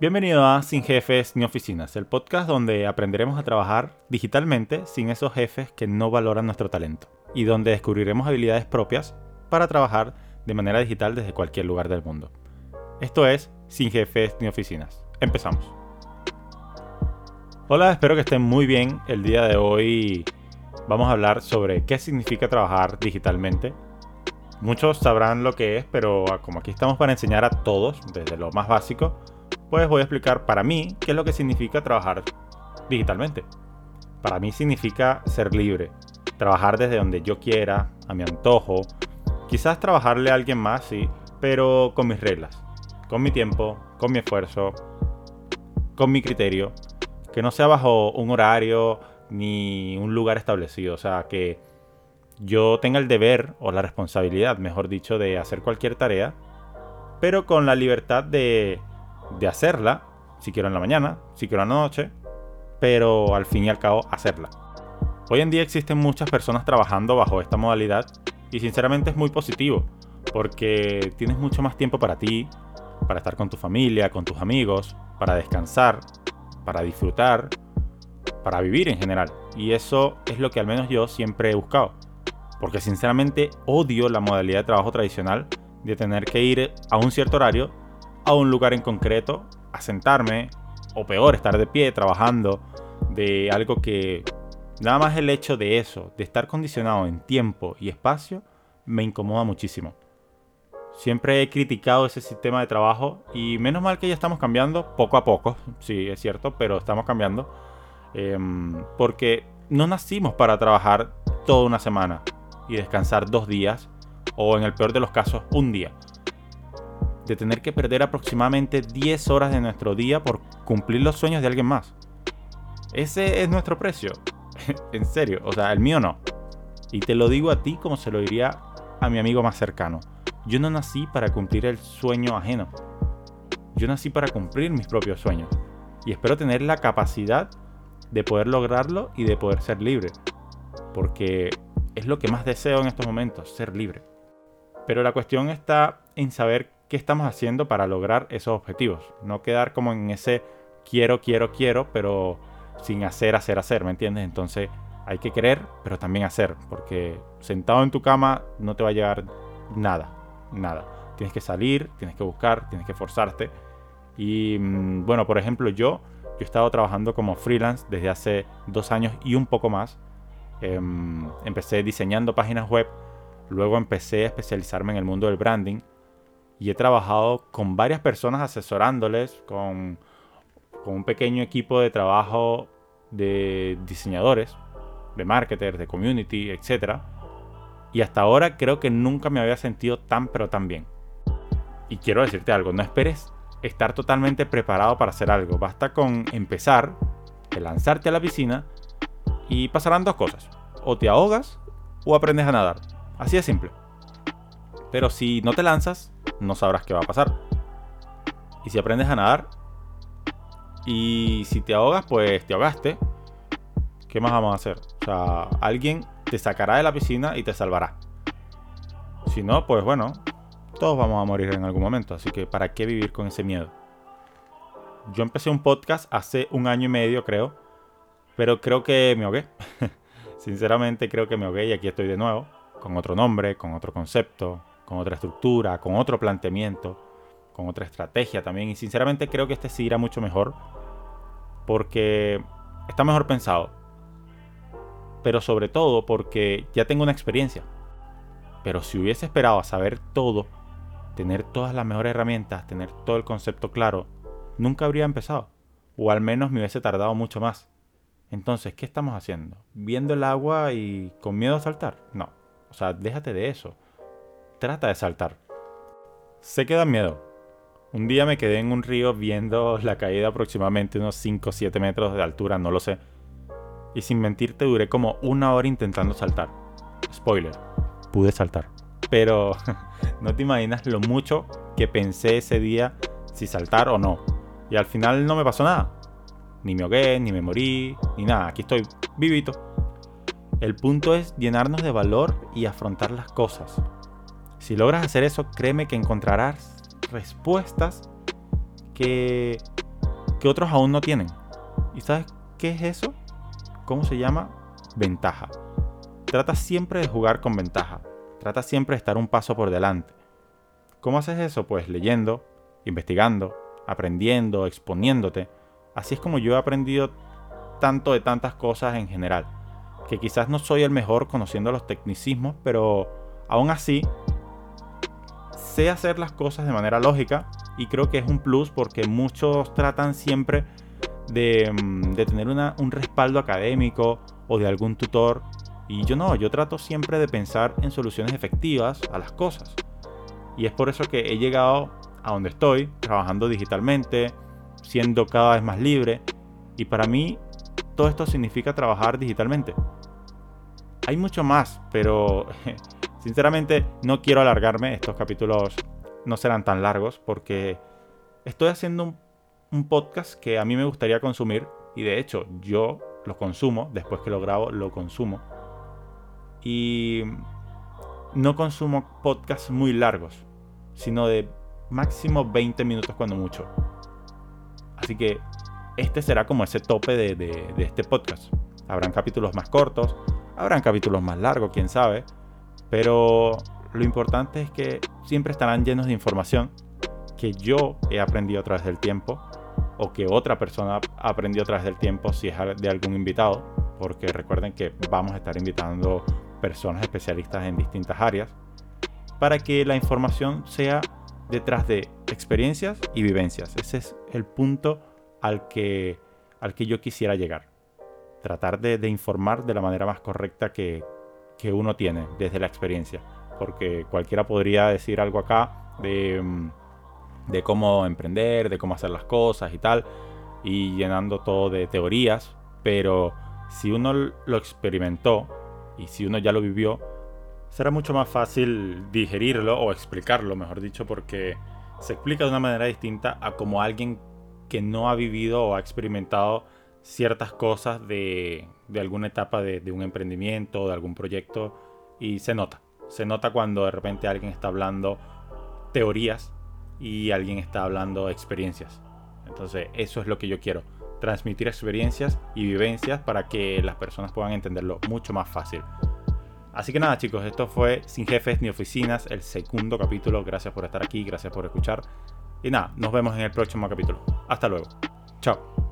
Bienvenido a Sin Jefes ni Oficinas, el podcast donde aprenderemos a trabajar digitalmente sin esos jefes que no valoran nuestro talento y donde descubriremos habilidades propias para trabajar de manera digital desde cualquier lugar del mundo. Esto es Sin Jefes ni Oficinas. Empezamos. Hola, espero que estén muy bien. El día de hoy vamos a hablar sobre qué significa trabajar digitalmente. Muchos sabrán lo que es, pero como aquí estamos para enseñar a todos, desde lo más básico, pues voy a explicar para mí qué es lo que significa trabajar digitalmente. Para mí significa ser libre, trabajar desde donde yo quiera, a mi antojo, quizás trabajarle a alguien más, sí, pero con mis reglas, con mi tiempo, con mi esfuerzo, con mi criterio, que no sea bajo un horario ni un lugar establecido, o sea, que yo tenga el deber o la responsabilidad, mejor dicho, de hacer cualquier tarea, pero con la libertad de, de hacerla, si quiero en la mañana, si quiero en la noche, pero al fin y al cabo hacerla. Hoy en día existen muchas personas trabajando bajo esta modalidad y sinceramente es muy positivo, porque tienes mucho más tiempo para ti, para estar con tu familia, con tus amigos, para descansar, para disfrutar, para vivir en general. Y eso es lo que al menos yo siempre he buscado. Porque sinceramente odio la modalidad de trabajo tradicional de tener que ir a un cierto horario, a un lugar en concreto, a sentarme, o peor, estar de pie trabajando, de algo que nada más el hecho de eso, de estar condicionado en tiempo y espacio, me incomoda muchísimo. Siempre he criticado ese sistema de trabajo y menos mal que ya estamos cambiando poco a poco, sí, es cierto, pero estamos cambiando. Em, porque no nacimos para trabajar toda una semana y descansar dos días o en el peor de los casos un día. De tener que perder aproximadamente 10 horas de nuestro día por cumplir los sueños de alguien más. Ese es nuestro precio. en serio, o sea, el mío no. Y te lo digo a ti como se lo diría a mi amigo más cercano. Yo no nací para cumplir el sueño ajeno. Yo nací para cumplir mis propios sueños. Y espero tener la capacidad de poder lograrlo y de poder ser libre. Porque es lo que más deseo en estos momentos, ser libre. Pero la cuestión está en saber qué estamos haciendo para lograr esos objetivos. No quedar como en ese quiero, quiero, quiero, pero sin hacer, hacer, hacer, ¿me entiendes? Entonces hay que querer, pero también hacer. Porque sentado en tu cama no te va a llegar nada, nada. Tienes que salir, tienes que buscar, tienes que forzarte. Y mm, bueno, por ejemplo, yo yo he estado trabajando como freelance desde hace dos años y un poco más. Em, empecé diseñando páginas web, luego empecé a especializarme en el mundo del branding y he trabajado con varias personas asesorándoles, con, con un pequeño equipo de trabajo de diseñadores, de marketers, de community, etc. Y hasta ahora creo que nunca me había sentido tan pero tan bien. Y quiero decirte algo, no esperes estar totalmente preparado para hacer algo. Basta con empezar, de lanzarte a la piscina y pasarán dos cosas. O te ahogas o aprendes a nadar. Así de simple. Pero si no te lanzas, no sabrás qué va a pasar. Y si aprendes a nadar y si te ahogas, pues te ahogaste. ¿Qué más vamos a hacer? O sea, alguien te sacará de la piscina y te salvará. Si no, pues bueno, todos vamos a morir en algún momento, así que ¿para qué vivir con ese miedo? Yo empecé un podcast hace un año y medio, creo, pero creo que me ahogué. Sinceramente creo que me ahogué y aquí estoy de nuevo, con otro nombre, con otro concepto, con otra estructura, con otro planteamiento, con otra estrategia también. Y sinceramente creo que este sí irá mucho mejor, porque está mejor pensado. Pero sobre todo porque ya tengo una experiencia. Pero si hubiese esperado a saber todo tener todas las mejores herramientas, tener todo el concepto claro, nunca habría empezado. O al menos me hubiese tardado mucho más. Entonces, ¿qué estamos haciendo? ¿Viendo el agua y con miedo a saltar? No. O sea, déjate de eso. Trata de saltar. Sé que da miedo. Un día me quedé en un río viendo la caída aproximadamente unos 5 o 7 metros de altura, no lo sé. Y sin mentirte duré como una hora intentando saltar. Spoiler, pude saltar. Pero no te imaginas lo mucho que pensé ese día si saltar o no. Y al final no me pasó nada. Ni me ahogué, ni me morí, ni nada. Aquí estoy vivito. El punto es llenarnos de valor y afrontar las cosas. Si logras hacer eso, créeme que encontrarás respuestas que que otros aún no tienen. ¿Y sabes qué es eso? ¿Cómo se llama? Ventaja. Trata siempre de jugar con ventaja. Trata siempre de estar un paso por delante. ¿Cómo haces eso? Pues leyendo, investigando, aprendiendo, exponiéndote. Así es como yo he aprendido tanto de tantas cosas en general. Que quizás no soy el mejor conociendo los tecnicismos, pero aún así sé hacer las cosas de manera lógica y creo que es un plus porque muchos tratan siempre de, mm, tener un respaldo académico o de algún tutor y yo no, yo trato siempre de pensar en soluciones efectivas a las cosas. Y es por eso que he llegado a donde estoy, trabajando digitalmente, siendo cada vez más libre. Y para mí todo esto significa trabajar digitalmente. Hay mucho más, pero sinceramente no quiero alargarme. Estos capítulos no serán tan largos porque estoy haciendo un, podcast que a mí me gustaría consumir y de hecho yo lo consumo, después que lo grabo lo consumo. Y no consumo podcasts muy largos, sino de máximo 20 minutos cuando mucho. Así que este será como ese tope de, este podcast. Habrán capítulos más cortos, habrán capítulos más largos, quién sabe. Pero lo importante es que siempre estarán llenos de información que yo he aprendido a través del tiempo o que otra persona ha aprendido a través del tiempo si es de algún invitado. Porque recuerden que vamos a estar invitando personas especialistas en distintas áreas para que la información sea detrás de experiencias y vivencias. Ese es el punto al que, al que yo quisiera llegar. Tratar de, informar de la manera más correcta que, uno tiene desde la experiencia. Porque cualquiera podría decir algo acá de, mm, de cómo emprender, de cómo hacer las cosas y tal, y llenando todo de teorías. Pero si uno lo experimentó y si uno ya lo vivió, será mucho más fácil digerirlo o explicarlo, mejor dicho, porque se explica de una manera distinta a como alguien que no ha vivido o ha experimentado ciertas cosas de, alguna etapa de, de, un emprendimiento de algún proyecto y se nota. Se nota cuando de repente alguien está hablando teorías y alguien está hablando experiencias. Entonces eso es lo que yo quiero, transmitir experiencias y vivencias para que las personas puedan entenderlo mucho más fácil. Así que nada chicos, esto fue Sin Jefes ni Oficinas, el segundo capítulo. Gracias por estar aquí, gracias por escuchar. Y nada, nos vemos en el próximo capítulo. Hasta luego. Chao.